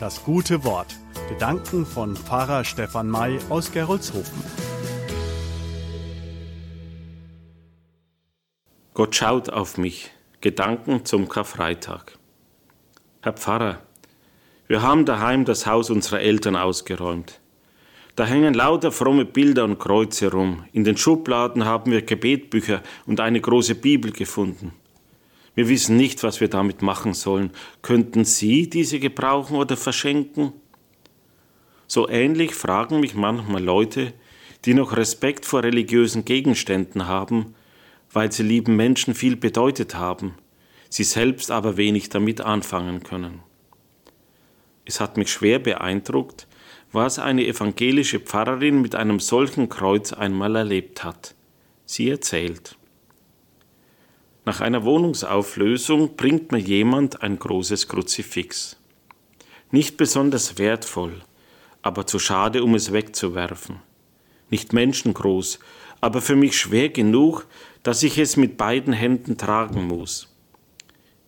Das gute Wort. Gedanken von Pfarrer Stefan May aus Gerolzhofen. Gott schaut auf mich. Gedanken zum Karfreitag. Herr Pfarrer, wir haben daheim das Haus unserer Eltern ausgeräumt. Da hängen lauter fromme Bilder und Kreuze rum. In den Schubladen haben wir Gebetbücher und eine große Bibel gefunden. Wir wissen nicht, was wir damit machen sollen. Könnten Sie diese gebrauchen oder verschenken? So ähnlich fragen mich manchmal Leute, die noch Respekt vor religiösen Gegenständen haben, weil sie lieben Menschen viel bedeutet haben, sie selbst aber wenig damit anfangen können. Es hat mich schwer beeindruckt, was eine evangelische Pfarrerin mit einem solchen Kreuz einmal erlebt hat. Sie erzählt. Nach einer Wohnungsauflösung bringt mir jemand ein großes Kruzifix. Nicht besonders wertvoll, aber zu schade, um es wegzuwerfen. Nicht menschengroß, aber für mich schwer genug, dass ich es mit beiden Händen tragen muss.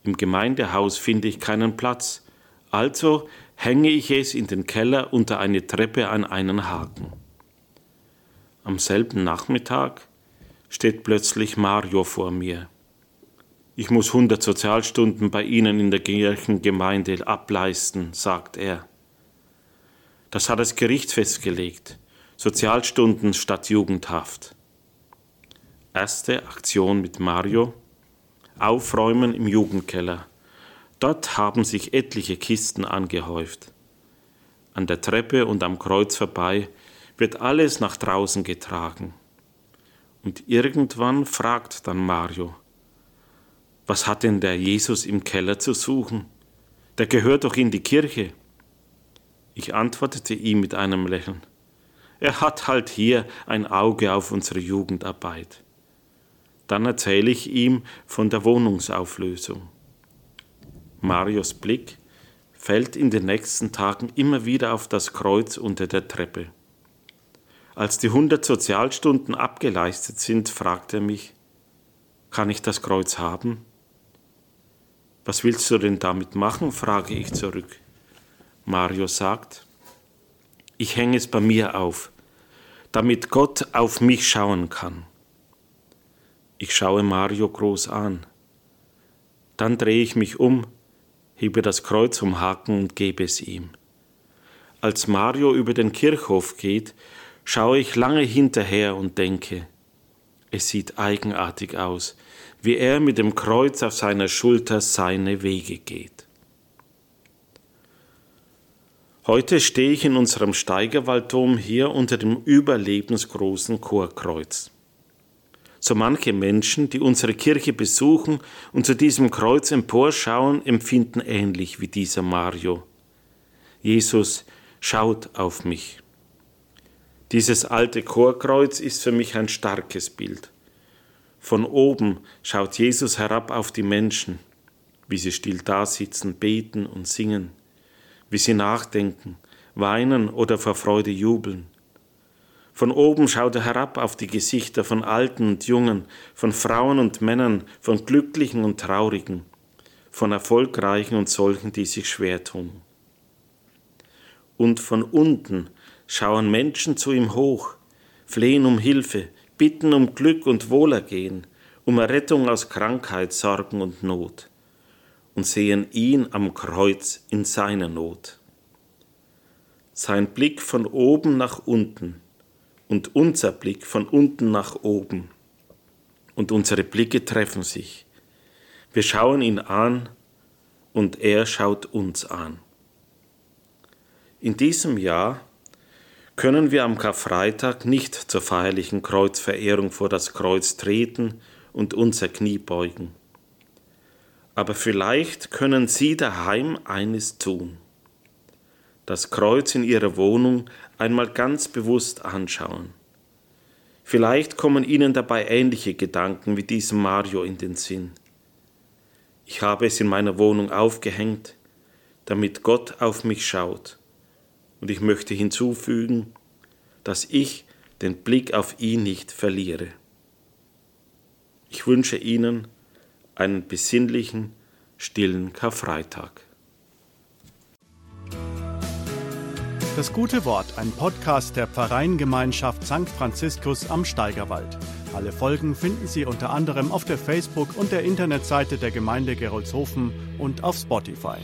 Im Gemeindehaus finde ich keinen Platz, also hänge ich es in den Keller unter eine Treppe an einen Haken. Am selben Nachmittag steht plötzlich Mario vor mir. Ich muss 100 Sozialstunden bei Ihnen in der Kirchengemeinde ableisten, sagt er. Das hat das Gericht festgelegt. Sozialstunden statt Jugendhaft. Erste Aktion mit Mario. Aufräumen im Jugendkeller. Dort haben sich etliche Kisten angehäuft. An der Treppe und am Kreuz vorbei wird alles nach draußen getragen. Und irgendwann fragt dann Mario, was hat denn der Jesus im Keller zu suchen? Der gehört doch in die Kirche. Ich antwortete ihm mit einem Lächeln. Er hat halt hier ein Auge auf unsere Jugendarbeit. Dann erzähle ich ihm von der Wohnungsauflösung. Marios Blick fällt in den nächsten Tagen immer wieder auf das Kreuz unter der Treppe. Als die hundert Sozialstunden abgeleistet sind, fragt er mich, kann ich das Kreuz haben? Was willst du denn damit machen? frage ich zurück. Mario sagt, ich hänge es bei mir auf, damit Gott auf mich schauen kann. Ich schaue Mario groß an. Dann drehe ich mich um, hebe das Kreuz vom Haken und gebe es ihm. Als Mario über den Kirchhof geht, schaue ich lange hinterher und denke, es sieht eigenartig aus, wie er mit dem Kreuz auf seiner Schulter seine Wege geht. Heute stehe ich in unserem Steigerwalddom hier unter dem überlebensgroßen Chorkreuz. So manche Menschen, die unsere Kirche besuchen und zu diesem Kreuz emporschauen, empfinden ähnlich wie dieser Mario. Jesus schaut auf mich. Dieses alte Chorkreuz ist für mich ein starkes Bild. Von oben schaut Jesus herab auf die Menschen, wie sie still dasitzen, beten und singen, wie sie nachdenken, weinen oder vor Freude jubeln. Von oben schaut er herab auf die Gesichter von Alten und Jungen, von Frauen und Männern, von Glücklichen und Traurigen, von Erfolgreichen und solchen, die sich schwer tun. Und von unten schauen Menschen zu ihm hoch, flehen um Hilfe, bitten um Glück und Wohlergehen, um Errettung aus Krankheit, Sorgen und Not und sehen ihn am Kreuz in seiner Not. Sein Blick von oben nach unten und unser Blick von unten nach oben und unsere Blicke treffen sich. Wir schauen ihn an und er schaut uns an. In diesem Jahr können wir am Karfreitag nicht zur feierlichen Kreuzverehrung vor das Kreuz treten und unser Knie beugen. Aber vielleicht können Sie daheim eines tun. Das Kreuz in Ihrer Wohnung einmal ganz bewusst anschauen. Vielleicht kommen Ihnen dabei ähnliche Gedanken wie diesem Mario in den Sinn. Ich habe es in meiner Wohnung aufgehängt, damit Gott auf mich schaut und ich möchte hinzufügen, dass ich den Blick auf ihn nicht verliere. Ich wünsche Ihnen einen besinnlichen, stillen Karfreitag. Das gute Wort, ein Podcast der Pfarreiengemeinschaft St. Franziskus am Steigerwald. Alle Folgen finden Sie unter anderem auf der Facebook- und der Internetseite der Gemeinde Gerolzhofen und auf Spotify.